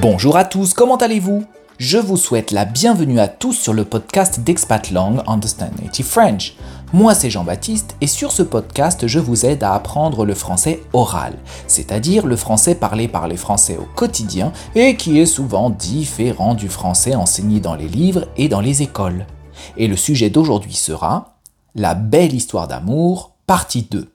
Bonjour à tous, comment allez-vous? Je vous souhaite la bienvenue à tous sur le podcast d'Expat Lang Understand Native French. Moi c'est Jean-Baptiste et sur ce podcast je vous aide à apprendre le français oral, c'est-à-dire le français parlé par les Français au quotidien et qui est souvent différent du français enseigné dans les livres et dans les écoles. Et le sujet d'aujourd'hui sera La belle histoire d'amour, partie 2.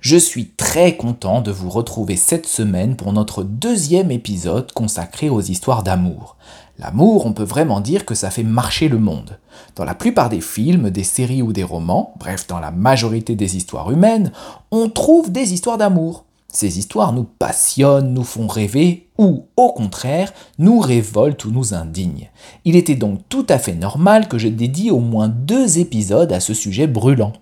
Je suis très content de vous retrouver cette semaine pour notre deuxième épisode consacré aux histoires d'amour. L'amour, on peut vraiment dire que ça fait marcher le monde. Dans la plupart des films, des séries ou des romans, bref dans la majorité des histoires humaines, on trouve des histoires d'amour. Ces histoires nous passionnent, nous font rêver, ou, au contraire, nous révoltent ou nous indignent. Il était donc tout à fait normal que je dédie au moins deux épisodes à ce sujet brûlant.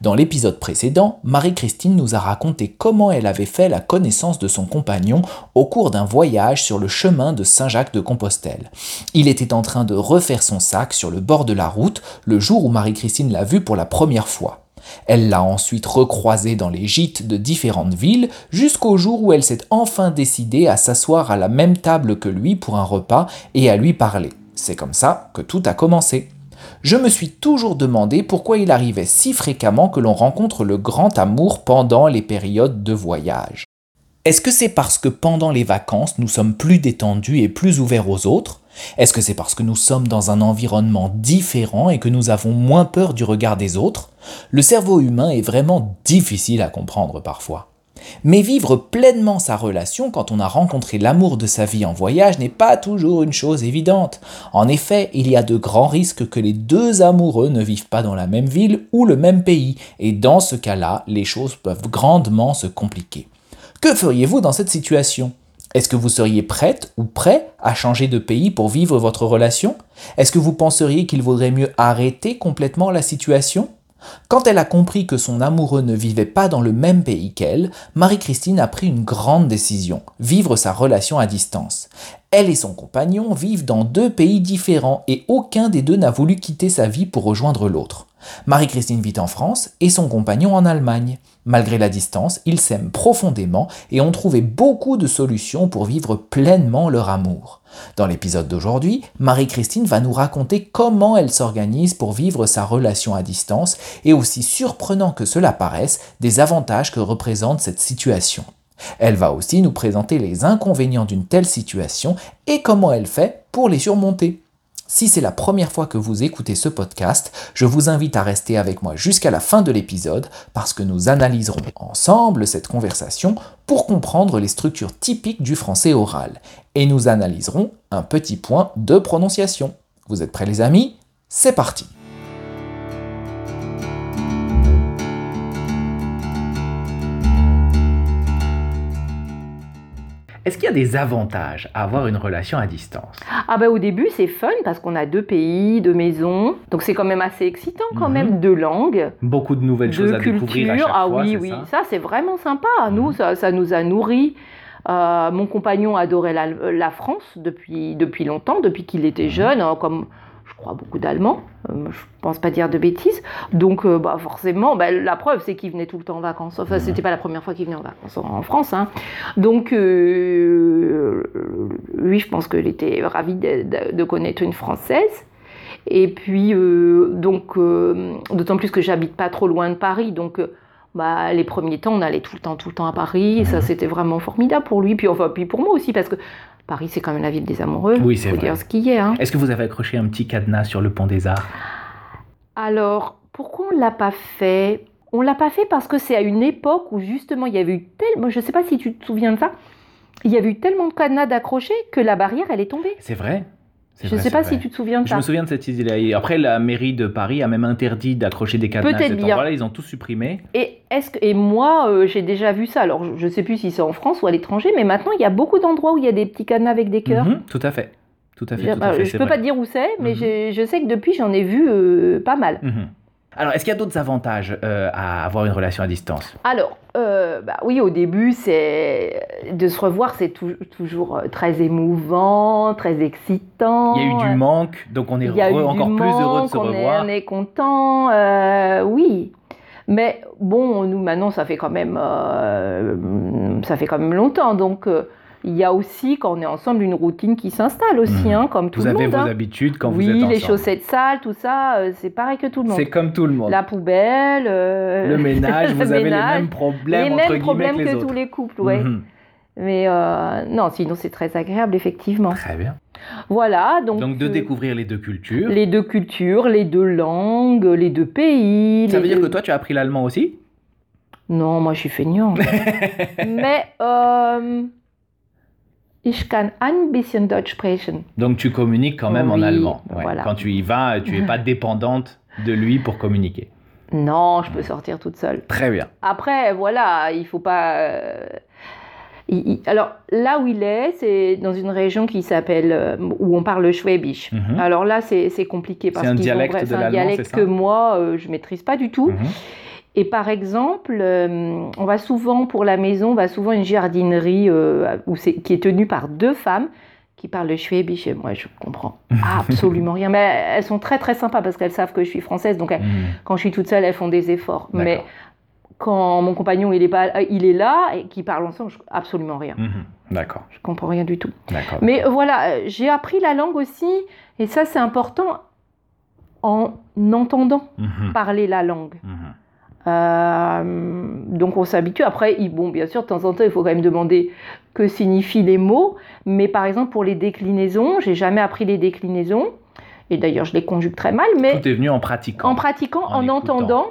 Dans l'épisode précédent, Marie-Christine nous a raconté comment elle avait fait la connaissance de son compagnon au cours d'un voyage sur le chemin de Saint-Jacques de Compostelle. Il était en train de refaire son sac sur le bord de la route le jour où Marie-Christine l'a vu pour la première fois. Elle l'a ensuite recroisé dans les gîtes de différentes villes jusqu'au jour où elle s'est enfin décidée à s'asseoir à la même table que lui pour un repas et à lui parler. C'est comme ça que tout a commencé je me suis toujours demandé pourquoi il arrivait si fréquemment que l'on rencontre le grand amour pendant les périodes de voyage. Est-ce que c'est parce que pendant les vacances nous sommes plus détendus et plus ouverts aux autres? Est-ce que c'est parce que nous sommes dans un environnement différent et que nous avons moins peur du regard des autres? Le cerveau humain est vraiment difficile à comprendre parfois. Mais vivre pleinement sa relation quand on a rencontré l'amour de sa vie en voyage n'est pas toujours une chose évidente. En effet, il y a de grands risques que les deux amoureux ne vivent pas dans la même ville ou le même pays, et dans ce cas-là, les choses peuvent grandement se compliquer. Que feriez-vous dans cette situation? Est-ce que vous seriez prête ou prêt à changer de pays pour vivre votre relation? Est-ce que vous penseriez qu'il vaudrait mieux arrêter complètement la situation? Quand elle a compris que son amoureux ne vivait pas dans le même pays qu'elle, Marie-Christine a pris une grande décision, vivre sa relation à distance. Elle et son compagnon vivent dans deux pays différents et aucun des deux n'a voulu quitter sa vie pour rejoindre l'autre. Marie-Christine vit en France et son compagnon en Allemagne. Malgré la distance, ils s'aiment profondément et ont trouvé beaucoup de solutions pour vivre pleinement leur amour. Dans l'épisode d'aujourd'hui, Marie-Christine va nous raconter comment elle s'organise pour vivre sa relation à distance et aussi surprenant que cela paraisse, des avantages que représente cette situation. Elle va aussi nous présenter les inconvénients d'une telle situation et comment elle fait pour les surmonter. Si c'est la première fois que vous écoutez ce podcast, je vous invite à rester avec moi jusqu'à la fin de l'épisode parce que nous analyserons ensemble cette conversation pour comprendre les structures typiques du français oral. Et nous analyserons un petit point de prononciation. Vous êtes prêts les amis? C'est parti Est-ce qu'il y a des avantages à avoir une relation à distance? Ah bah au début c'est fun parce qu'on a deux pays, deux maisons, donc c'est quand même assez excitant quand même, Mhm. deux langues, Beaucoup de nouvelles choses à découvrir à chaque Ah fois, oui oui, ça? ça, c'est vraiment sympa. Mhm. Nous ça, ça nous a nourris. Euh, mon compagnon adorait la, la France depuis, depuis longtemps, depuis qu'il était Mhm. jeune, hein, comme crois beaucoup d'Allemands, euh, je pense pas dire de bêtises. Donc euh, bah, forcément, bah, la preuve c'est qu'il venait tout le temps en vacances. Enfin, c'était pas la première fois qu'il venait en vacances en, France. hein. Donc euh, lui, je pense qu'il était ravi de, de- connaître une Française. Et puis, euh, donc, euh, d'autant plus que j'habite pas trop loin de Paris, donc euh, bah, les premiers temps, on allait tout le temps, tout le temps à Paris, et ça c'était vraiment formidable pour lui, puis enfin, puis pour moi aussi, parce que Paris c'est quand même la ville des amoureux, Oui, c'est vrai. dire ce qu'il y a. hein. Est-ce que vous avez accroché un petit cadenas sur le pont des Arts? Alors, pourquoi on l'a pas fait? On l'a pas fait parce que c'est à une époque où justement il y avait eu tellement, je sais pas si tu te souviens de ça, il y avait eu tellement de cadenas d'accrochés que la barrière elle est tombée. C'est vrai? Je vrai, sais pas vrai. si tu te souviens de Je ça. me souviens de cette idée-là. Après, la mairie de Paris a même interdit d'accrocher des cadenas à Peut-être cet bien. endroit-là. Ils ont tout supprimé. Et, est-ce que, et moi, euh, j'ai déjà vu ça. Alors, je ne sais plus si c'est en France ou à l'étranger, mais maintenant, il y a beaucoup d'endroits où il y a des petits cadenas avec des cœurs. Mhm, tout à fait. Tout à fait. Je tout à fait, ne peux vrai. pas te dire où c'est, mais Mhm. je sais que depuis, j'en ai vu euh, pas mal. Mhm. Alors, est-ce qu'il y a d'autres avantages euh, à avoir une relation à distance? Alors, euh, bah oui, au début, c'est de se revoir, c'est tou- toujours euh, très émouvant, très excitant. Il y a eu du manque, donc on est heureux- encore plus heureux de se on est- revoir. On est, content, euh, oui. Mais bon, nous maintenant, ça fait quand même, ça fait quand même longtemps, donc il y a aussi, quand on est ensemble, une routine qui s'installe aussi, Mhm. hein, comme tout Vous le avez monde. vos hein. habitudes quand oui, vous êtes ensemble. les chaussettes sales, tout ça, euh, c'est pareil que tout le monde. C'est comme tout le monde. La poubelle, euh, Le ménage, vous avez ménage, les mêmes problèmes les mêmes problèmes que que, les autres. tous les couples, ouais. Mhm. Mais euh, non, sinon c'est très agréable, effectivement. Très bien. Voilà, donc, Donc de euh, découvrir les deux cultures. les deux cultures, les deux langues, les deux pays. Ça veut dire que toi tu as appris l'allemand aussi? Non, moi je suis feignant. Mais euh, ich kann ein bisschen Deutsch sprechen. Donc tu communiques quand même en allemand. Ouais. voilà. Quand tu y vas, tu es pas dépendante de lui pour communiquer. Non, je peux sortir toute seule. Très bien. Après, voilà, il faut pas. euh, alors là où il est, c'est dans une région qui s'appelle euh, où on parle le Schwäbisch. Mhm. Alors là, c'est compliqué parce C'est un ont dialecte vra- de c'est un dialecte que moi euh, je maîtrise pas du tout. Mhm. Et par exemple, euh, on va souvent pour la maison, on va souvent à une jardinerie euh, où qui est tenue par deux femmes qui parlent le schwäbisch et moi je comprends absolument rien. Mais elles sont très très sympas parce qu'elles savent que je suis française, donc elles- Mhm. quand je suis toute seule, elles font des efforts. Mais quand mon compagnon il est pas, euh, il est là et qu'ils parlent ensemble, je absolument rien. Mhm. D'accord. Je comprends rien du tout. D'accord. Mais voilà, j'ai appris la langue aussi et ça c'est important en entendant Mhm. parler la langue. Euh, donc on s'habitue. Après, bon, bien sûr, de temps en temps, il faut quand même demander que signifient les mots. Mais par exemple, pour les déclinaisons, j'ai jamais appris les déclinaisons. Et d'ailleurs, je les conjugue très mal. Mais Tout est venu en pratiquant. en pratiquant, En entendant.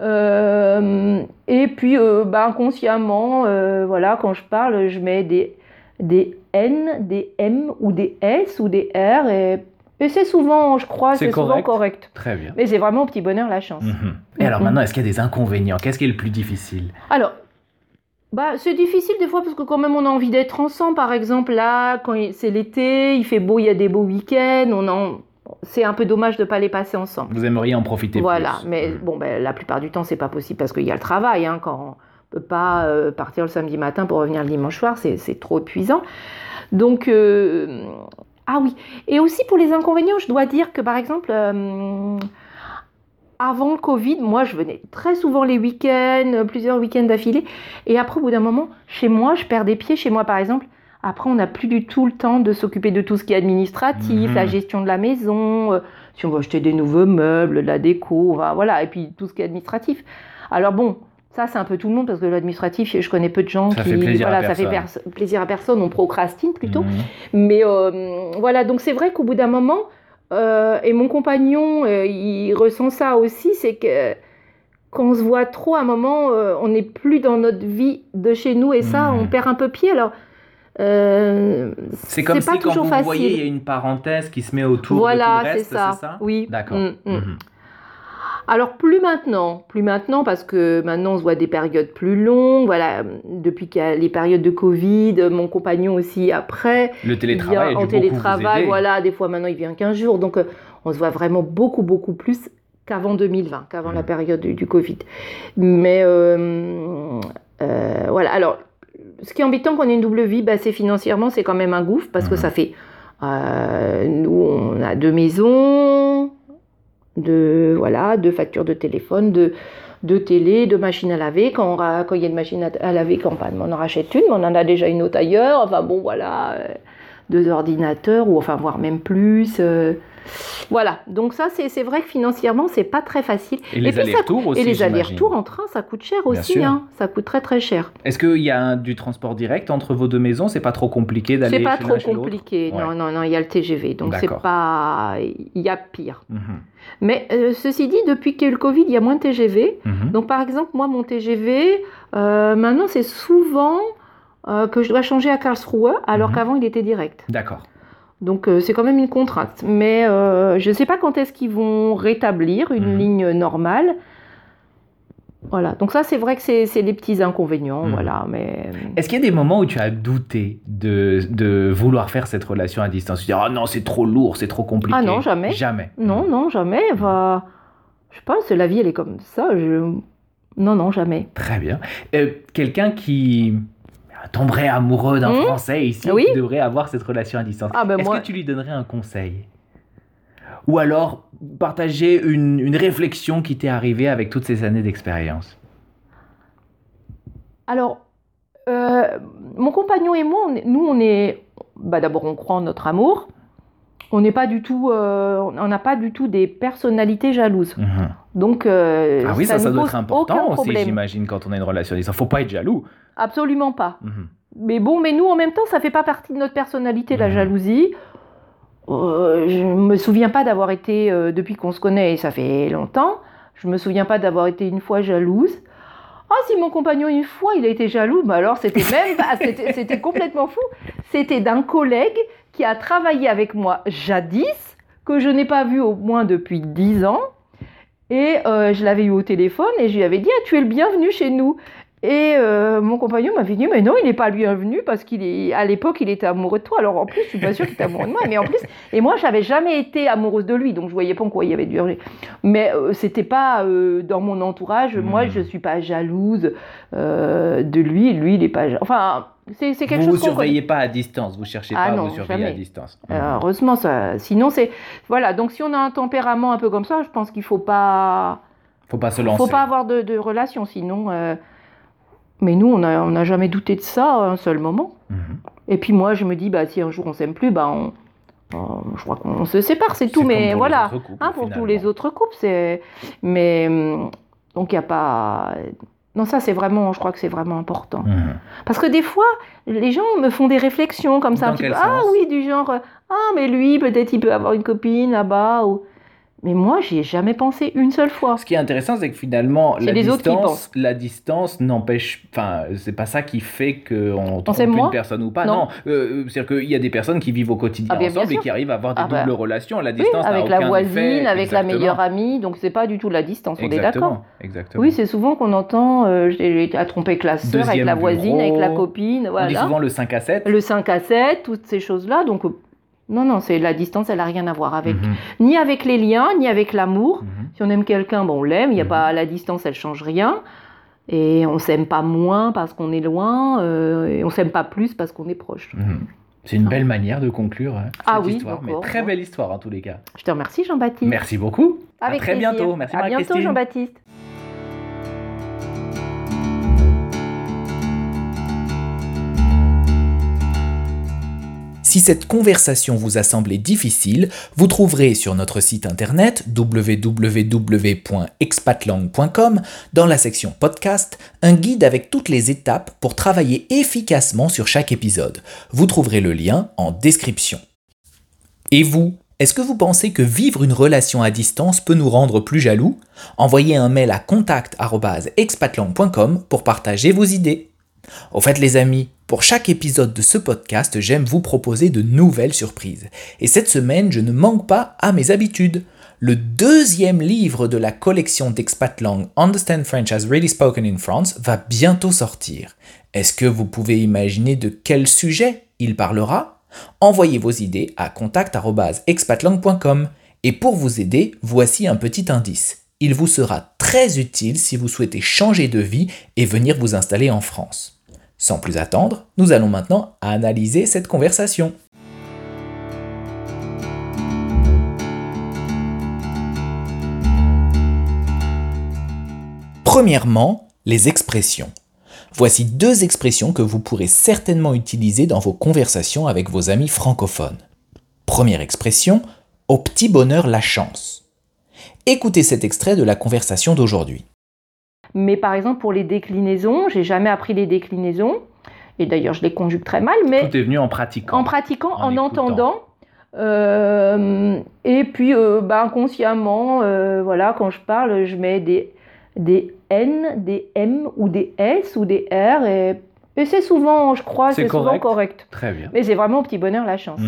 euh, et puis, euh, bah, inconsciemment, euh, voilà, quand je parle, je mets des, des N, des M ou des S ou des R. Et, et c'est souvent, je crois, C'est souvent correct. Très bien. Mais c'est vraiment au petit bonheur la chance. Mhm. Et alors Mhm. maintenant, est-ce qu'il y a des inconvénients? Qu'est-ce qui est le plus difficile? Alors, bah, c'est difficile des fois parce que quand même on a envie d'être ensemble. Par exemple, là, quand c'est l'été, il fait beau, il y a des beaux week-ends. On en... C'est un peu dommage de ne pas les passer ensemble. Vous aimeriez en profiter Voilà, plus mais Mhm. bon, ben, la plupart du temps, c'est pas possible parce qu'il y a le travail. Hein, quand on peut pas euh, partir le samedi matin pour revenir le dimanche soir, c'est c'est trop épuisant. Donc, euh, ah oui. Et aussi pour les inconvénients, je dois dire que par exemple, euh, avant le Covid, moi, je venais très souvent les week-ends, euh, plusieurs week-ends d'affilée. Et après, au bout d'un moment, chez moi, je perds des pieds. Chez moi, par exemple, après, on n'a plus du tout le temps de s'occuper de tout ce qui est administratif, Mhm. la gestion de la maison, euh, si on veut acheter des nouveaux meubles, de la déco, voilà, et puis tout ce qui est administratif. Alors bon, ça c'est un peu tout le monde parce que l'administratif, je connais peu de gens Ça qui, fait plaisir à voilà, ça fait personne. plaisir à personne, on procrastine plutôt. Mhm. Mais euh, voilà, donc c'est vrai qu'au bout d'un moment, euh, et mon compagnon, euh, il ressent ça aussi, c'est que quand on se voit trop, à un moment, on n'est plus dans notre vie de chez nous et ça, Mhm. on perd un peu pied. Alors, euh, C'est comme pas si quand vous facile. voyez, il y a une parenthèse qui se met autour voilà, de tout le c'est ça. Oui. D'accord. Mm, mm. Alors plus maintenant, plus maintenant parce que maintenant on se voit des périodes plus longues. Voilà, depuis qu'il y a les périodes de Covid, mon compagnon aussi après. Le Il télétravail vient en télétravail, voilà, des fois maintenant il vient 15 jours, donc euh, on se voit vraiment beaucoup, beaucoup plus qu'avant 2020, qu'avant Mm. la période du, du Covid. Mais euh, euh, voilà, alors ce qui est embêtant quand on a une double vie, bah, c'est financièrement, c'est quand même un gouffre parce que Mhm. ça fait. euh, nous, on a deux maisons, de voilà, deux factures de téléphone, de, de télé, de machines à laver. Quand, il y a une machine à, laver, on en rachète une, mais on en a déjà une autre ailleurs. Enfin bon, voilà, euh, deux ordinateurs, ou enfin voire même plus. euh, voilà, donc ça, c'est vrai que financièrement, c'est pas très facile. Et les puis, ça- allers-retours aussi. Et les allers-retours en train, ça coûte cher aussi. Hein, ça coûte très très cher. Est-ce qu'il y a un- du transport direct entre vos deux maisons? C'est pas trop compliqué d'aller C'est pas trop compliqué. Ouais. Non, non, non, il y a le TGV. Donc c'est pas. Il y a pire. Mhm. Mais euh, ceci dit, depuis qu'il y a eu le Covid, il y a moins de TGV. Mhm. Donc par exemple, moi, mon TGV, euh, maintenant, c'est souvent euh, que je dois changer à Karlsruhe, alors Mhm. qu'avant, il était direct. D'accord. Donc euh, c'est quand même une contrainte. Mais euh, je ne sais pas quand est-ce qu'ils vont rétablir une Mhm. ligne normale. Voilà, donc ça c'est vrai que c'est les petits inconvénients, Mhm. voilà, mais... Est-ce qu'il y a des moments où tu as douté de, de vouloir faire cette relation à distance? Tu dis, ah non, c'est trop lourd, c'est trop compliqué. Ah non, jamais. Jamais. Non, Mhm. non, jamais. Enfin, je sais pas, c'est la vie, elle est comme ça. Je... Non, non, jamais. Très bien. Euh, Quelqu'un qui tomberait amoureux d'un Mhm. Français ici, Oui. qui devrait avoir cette relation à distance. Ah ben Est-ce moi- que tu lui donnerais un conseil? Ou alors partager une, une réflexion qui t'est arrivée avec toutes ces années d'expérience? Alors, Mon compagnon et moi, nous, on est. Bah, D'abord, on croit en notre amour. On n'est pas du tout. on n'a pas du tout des personnalités jalouses. Mhm. Donc, ah oui, ça, doit être important aussi, j'imagine, quand on a une relation. Il ne faut pas être jaloux. Absolument pas. Mhm. Mais bon, mais nous, en même temps, ça fait pas partie de notre personnalité, la Mhm. jalousie. Euh, je me souviens pas d'avoir été, euh, depuis qu'on se connaît, et ça fait longtemps, je me souviens pas d'avoir été une fois jalouse. Ah, si mon compagnon, une fois, il a été jaloux, mais alors c'était même c'était complètement fou. C'était d'un collègue qui a travaillé avec moi jadis, que je n'ai pas vu au moins depuis dix ans. Et euh, je l'avais eu au téléphone et je lui avais dit ah, Tu es le bienvenu chez nous. Et euh, mon compagnon m'avait dit Mais non, il n'est pas le bienvenu parce qu'il est à l'époque, il était amoureux de toi. Alors en plus, je suis pas sûre qu'il était amoureux de moi. Mais en plus, et moi, j'avais jamais été amoureuse de lui, donc je voyais pas en quoi il y avait du danger. Mais euh, c'était pas euh, dans mon entourage. Moi, Mhm. je suis pas jalouse euh, de lui. Lui, il est pas. Enfin, c'est c'est quelque vous ne chose qu'on surveillez pas à distance, vous cherchez Ah pas à vous surveiller à distance. euh, heureusement, ça. Sinon, c'est voilà. Donc, si on a un tempérament un peu comme ça, je pense qu'il faut pas. faut pas se lancer. Faut pas avoir de, de relation, sinon. Mais nous, on n'a on n'a jamais douté de ça à un seul moment. Mhm. Et puis moi, je me dis, bah, si un jour on s'aime plus, bah, on, on- je crois qu'on se sépare, c'est tout. Mais voilà, couples, Hein, pour tous les autres couples, c'est. Mais donc il y a pas. Non, ça c'est vraiment, je crois que c'est vraiment important. Mhm. Parce que des fois, les gens me font des réflexions comme ça, Dans un petit peu. Ah oui, du genre, ah mais lui, peut-être il peut avoir une copine là-bas. Ou... Mais moi, j'y ai jamais pensé une seule fois. Ce qui est intéressant, c'est que finalement, la distance, la distance n'empêche, enfin, c'est pas ça qui fait qu'on trompe une personne ou pas. Non. Non, Euh, c'est-à-dire qu'il y a des personnes qui vivent au quotidien Ah, bien, bien ensemble et qui arrivent à avoir des Ah, bah. doubles relations. La distance avec aucun la voisine, effet. avec la Exactement. meilleure amie, donc c'est pas du tout la distance, on est d'accord. Exactement. Exactement. Oui, c'est souvent qu'on entend euh, j'ai à tromper avec la sœur, avec la voisine, bureau. avec la copine, On dit voilà. souvent le 5 à 7. Le 5 à 7, toutes ces choses-là. Donc, euh, non, non, c'est la distance, elle n'a rien à voir avec. Mhm. Ni avec les liens, ni avec l'amour. Mhm. Si on aime quelqu'un, bon, on l'aime, il y a Mhm. pas la distance, elle change rien. Et on s'aime pas moins parce qu'on est loin, euh, et on s'aime pas plus parce qu'on est proche. C'est une belle manière de conclure hein, cette Ah oui, histoire, mais très belle histoire en tous les cas. Je te remercie, Jean-Baptiste. Merci beaucoup. Avec à très plaisir. bientôt. Merci À bientôt. Jean-Baptiste. Si cette conversation vous a semblé difficile, vous trouverez sur notre site internet www.expatlang.com, dans la section podcast, un guide avec toutes les étapes pour travailler efficacement sur chaque épisode. Vous trouverez le lien en description. Et vous est-ce que vous pensez que vivre une relation à distance peut nous rendre plus jaloux? Envoyez un mail à contact@expatlang.com pour partager vos idées. Au fait les amis, pour chaque épisode de ce podcast, j'aime vous proposer de nouvelles surprises. Et cette semaine, je ne manque pas à mes habitudes. Le deuxième livre de la collection d'Expatlang Understand French as Really Spoken in France va bientôt sortir. Est-ce que vous pouvez imaginer de quel sujet il parlera? Envoyez vos idées à contact@expatlang.com. Et pour vous aider, voici un petit indice. Il vous sera très utile si vous souhaitez changer de vie et venir vous installer en France. Sans plus attendre, nous allons maintenant analyser cette conversation. Premièrement, les expressions. Voici deux expressions que vous pourrez certainement utiliser dans vos conversations avec vos amis francophones. Première expression, au petit bonheur la chance. Écoutez cet extrait de la conversation d'aujourd'hui. Mais par exemple, pour les déclinaisons, j'ai jamais appris les déclinaisons. Et d'ailleurs, je les conjugue très mal, mais Tout est venu en pratiquant. en pratiquant, En entendant. euh, et puis, euh, bah, inconsciemment, euh, voilà, quand je parle, je mets des, des N, des M ou des S ou des R. Et, et c'est souvent, je crois, C'est souvent correct. correct. Très bien. Mais c'est vraiment au petit bonheur la chance.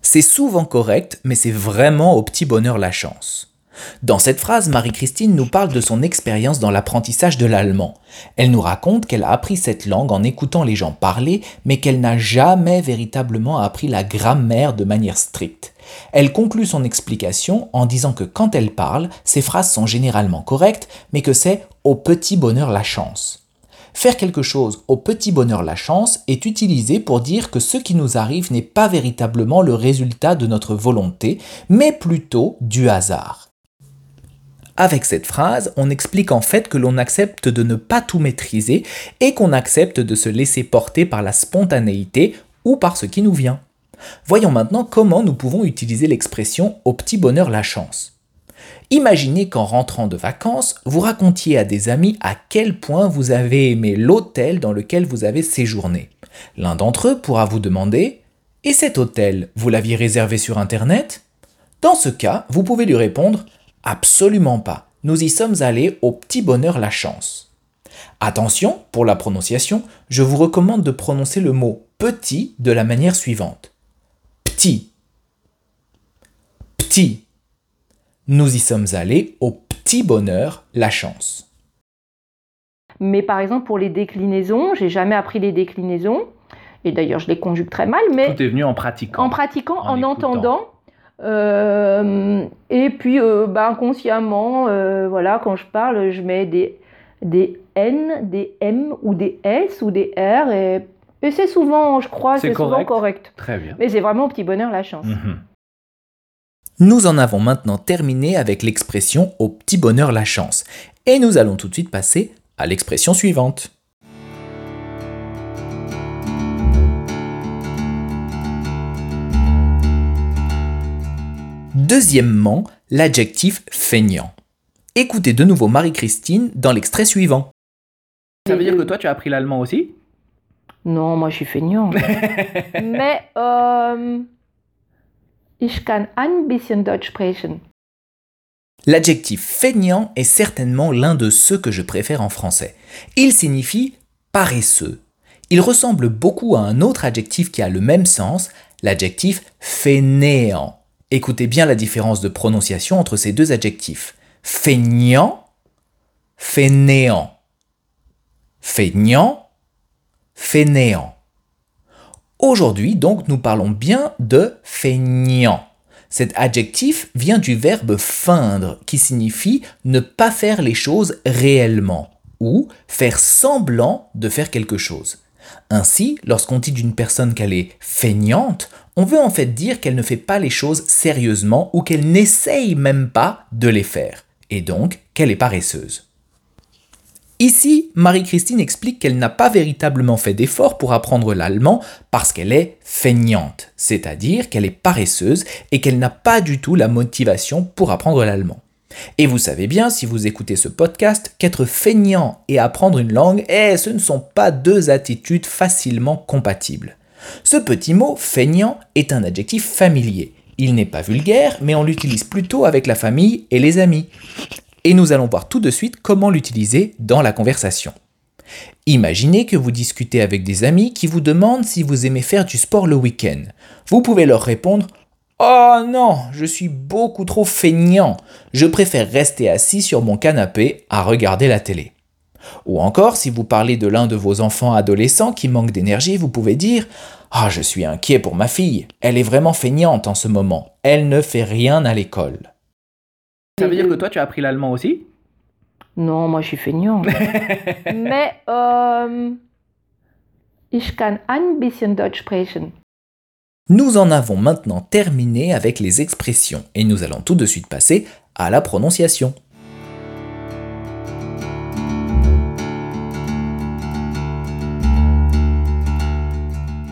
C'est souvent correct, mais c'est vraiment au petit bonheur la chance. Dans cette phrase, Marie-Christine nous parle de son expérience dans l'apprentissage de l'allemand. Elle nous raconte qu'elle a appris cette langue en écoutant les gens parler, mais qu'elle n'a jamais véritablement appris la grammaire de manière stricte. Elle conclut son explication en disant que quand elle parle, ses phrases sont généralement correctes, mais que c'est au petit bonheur la chance. Faire quelque chose au petit bonheur la chance est utilisé pour dire que ce qui nous arrive n'est pas véritablement le résultat de notre volonté, mais plutôt du hasard. Avec cette phrase, on explique en fait que l'on accepte de ne pas tout maîtriser et qu'on accepte de se laisser porter par la spontanéité ou par ce qui nous vient. Voyons maintenant comment nous pouvons utiliser l'expression au petit bonheur la chance. Imaginez qu'en rentrant de vacances, vous racontiez à des amis à quel point vous avez aimé l'hôtel dans lequel vous avez séjourné. L'un d'entre eux pourra vous demander Et cet hôtel, vous l'aviez réservé sur Internet? Dans ce cas, vous pouvez lui répondre Absolument pas. Nous y sommes allés au petit bonheur la chance. Attention, pour la prononciation, je vous recommande de prononcer le mot petit de la manière suivante. Petit. Petit. Nous y sommes allés au petit bonheur la chance. Mais par exemple, pour les déclinaisons, j'ai jamais appris les déclinaisons. Et d'ailleurs, je les conjugue très mal, mais Tout est venu en pratiquant. en pratiquant, En en, écoutant. entendant. Euh, et puis, euh, bah, inconsciemment, euh, voilà, quand je parle, je mets des, des N, des M ou des S ou des R. Et, et c'est souvent, je crois, C'est c'est souvent correct. correct. Très bien. Mais c'est vraiment au petit bonheur la chance. Mhm. Nous en avons maintenant terminé avec l'expression au petit bonheur la chance. Et nous allons tout de suite passer à l'expression suivante. Deuxièmement, l'adjectif feignant. Écoutez de nouveau Marie-Christine dans l'extrait suivant. Ça veut dire que toi tu as appris l'allemand aussi? Non, moi je suis feignant. Mais euh, ich kann ein bisschen Deutsch sprechen. L'adjectif feignant est certainement l'un de ceux que je préfère en français. Il signifie paresseux. Il ressemble beaucoup à un autre adjectif qui a le même sens, l'adjectif fainéant. Écoutez bien la différence de prononciation entre ces deux adjectifs. Feignant, fainéant. Feignant, fainéant. Aujourd'hui, donc, nous parlons bien de feignant. Cet adjectif vient du verbe feindre, qui signifie ne pas faire les choses réellement, ou faire semblant de faire quelque chose. Ainsi, lorsqu'on dit d'une personne qu'elle est feignante, on veut en fait dire qu'elle ne fait pas les choses sérieusement ou qu'elle n'essaye même pas de les faire, et donc qu'elle est paresseuse. Ici, Marie-Christine explique qu'elle n'a pas véritablement fait d'effort pour apprendre l'allemand parce qu'elle est feignante, c'est-à-dire qu'elle est paresseuse et qu'elle n'a pas du tout la motivation pour apprendre l'allemand. Et vous savez bien, si vous écoutez ce podcast, qu'être feignant et apprendre une langue, eh, ce ne sont pas deux attitudes facilement compatibles. Ce petit mot feignant est un adjectif familier. Il n'est pas vulgaire, mais on l'utilise plutôt avec la famille et les amis et nous allons voir tout de suite comment l'utiliser dans la conversation. Imaginez que vous discutez avec des amis qui vous demandent si vous aimez faire du sport le week-end. Vous pouvez leur répondre Oh non, je suis beaucoup trop feignant. Je préfère rester assis sur mon canapé à regarder la télé. Ou encore, si vous parlez de l'un de vos enfants adolescents qui manque d'énergie, vous pouvez dire Ah, je suis inquiet pour ma fille. Elle est vraiment feignante en ce moment. Elle ne fait rien à l'école. Ça veut dire que toi tu as appris l'allemand aussi? Non, moi je suis feignant. Mais euh, ich kann ein bisschen Deutsch sprechen. Nous en avons maintenant terminé avec les expressions et nous allons tout de suite passer à la prononciation.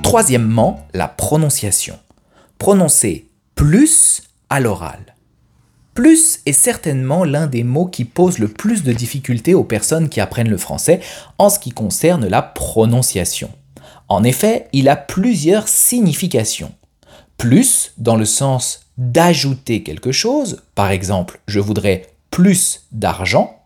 Troisièmement, la prononciation. Prononcer plus à l'oral. Plus est certainement l'un des mots qui pose le plus de difficultés aux personnes qui apprennent le français en ce qui concerne la prononciation. En effet, il a plusieurs significations. Plus dans le sens d'ajouter quelque chose, par exemple, je voudrais plus d'argent.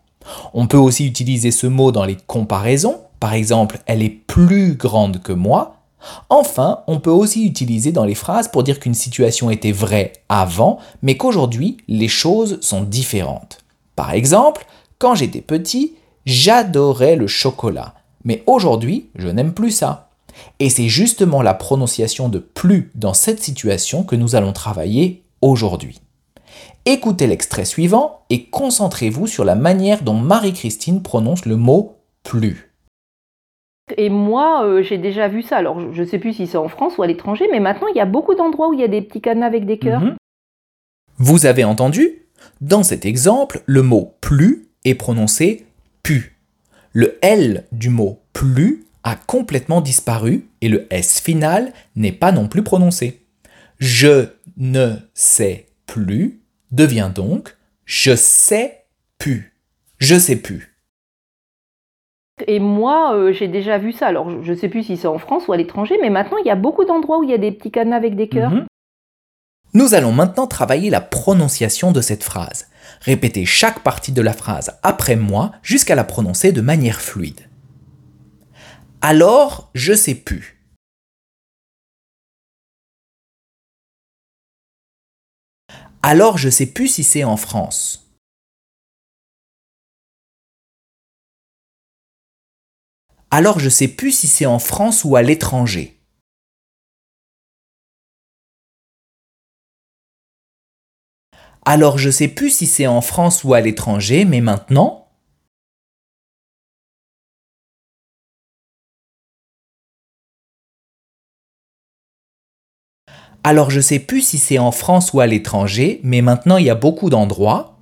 On peut aussi utiliser ce mot dans les comparaisons, par exemple, elle est plus grande que moi. Enfin, on peut aussi utiliser dans les phrases pour dire qu'une situation était vraie avant, mais qu'aujourd'hui, les choses sont différentes. Par exemple, quand j'étais petit, j'adorais le chocolat, mais aujourd'hui, je n'aime plus ça. Et c'est justement la prononciation de plus dans cette situation que nous allons travailler aujourd'hui. Écoutez l'extrait suivant et concentrez-vous sur la manière dont Marie-Christine prononce le mot plus. Et moi, euh, j'ai déjà vu ça. Alors, je ne sais plus si c'est en France ou à l'étranger, mais maintenant, il y a beaucoup d'endroits où il y a des petits cadenas avec des cœurs. Mhm. Vous avez entendu? Dans cet exemple, le mot plus est prononcé pu. Le L du mot plus a complètement disparu et le S final n'est pas non plus prononcé. Je ne sais plus devient donc je sais plus. Je sais plus. Et moi, euh, j'ai déjà vu ça. Alors, je ne sais plus si c'est en France ou à l'étranger, mais maintenant, il y a beaucoup d'endroits où il y a des petits cadenas avec des cœurs. Mhm. Nous allons maintenant travailler la prononciation de cette phrase. Répétez chaque partie de la phrase après moi jusqu'à la prononcer de manière fluide. Alors, je sais plus. Alors, je sais plus si c'est en France. Alors, je sais plus si c'est en France ou à l'étranger. Alors, je sais plus si c'est en France ou à l'étranger, mais maintenant, Alors je sais plus si c'est en France ou à l'étranger, mais maintenant il y a beaucoup d'endroits.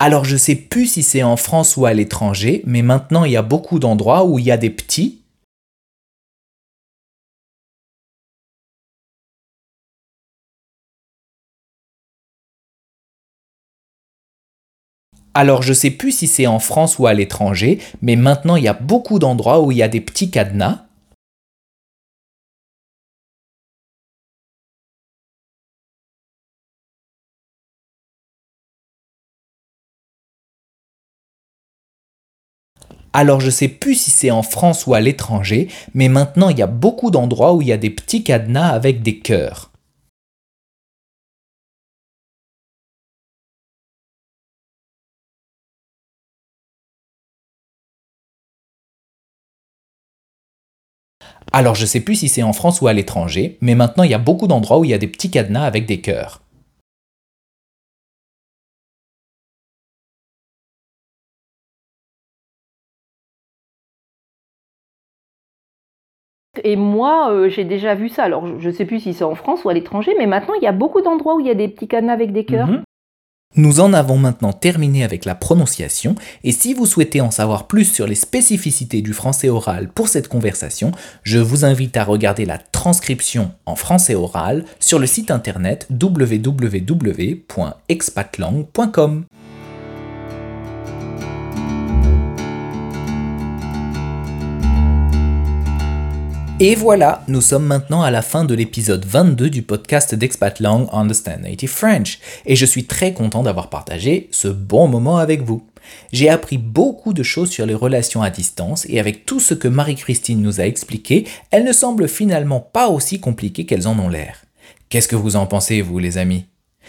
Alors je sais plus si c'est en France ou à l'étranger, mais maintenant il y a beaucoup d'endroits où il y a des petits. Alors je sais plus si c'est en France ou à l'étranger, mais maintenant il y a beaucoup d'endroits où il y a des petits cadenas. Alors je sais plus si c'est en France ou à l'étranger, mais maintenant il y a beaucoup d'endroits où il y a des petits cadenas avec des cœurs. Alors je sais plus si c'est en France ou à l'étranger, mais maintenant il y a beaucoup d'endroits où il y a des petits cadenas avec des cœurs. Et moi, euh, j'ai déjà vu ça. Alors, je ne sais plus si c'est en France ou à l'étranger, mais maintenant, il y a beaucoup d'endroits où il y a des petits cadenas avec des cœurs. Mhm. Nous en avons maintenant terminé avec la prononciation et si vous souhaitez en savoir plus sur les spécificités du français oral pour cette conversation, je vous invite à regarder la transcription en français oral sur le site internet www.expatlang.com. Et voilà, nous sommes maintenant à la fin de l'épisode 22 du podcast d'Expat Long Understand Native French, et je suis très content d'avoir partagé ce bon moment avec vous. J'ai appris beaucoup de choses sur les relations à distance et avec tout ce que Marie-Christine nous a expliqué, elles ne semblent finalement pas aussi compliquées qu'elles en ont l'air. Qu'est-ce que vous en pensez, vous les amis?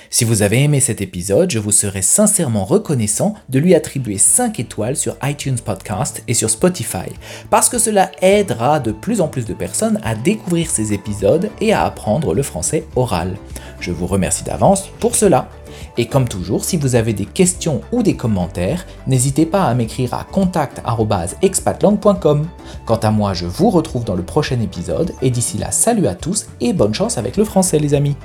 Si vous avez aimé cet épisode, je vous serais sincèrement reconnaissant de lui attribuer 5 étoiles sur iTunes Podcast et sur Spotify, parce que cela aidera de plus en plus de personnes à découvrir ces épisodes et à apprendre le français oral. Je vous remercie d'avance pour cela. Et comme toujours, si vous avez des questions ou des commentaires, n'hésitez pas à m'écrire à contact.expatlang.com. Quant à moi, je vous retrouve dans le prochain épisode et d'ici là, salut à tous et bonne chance avec le français les amis.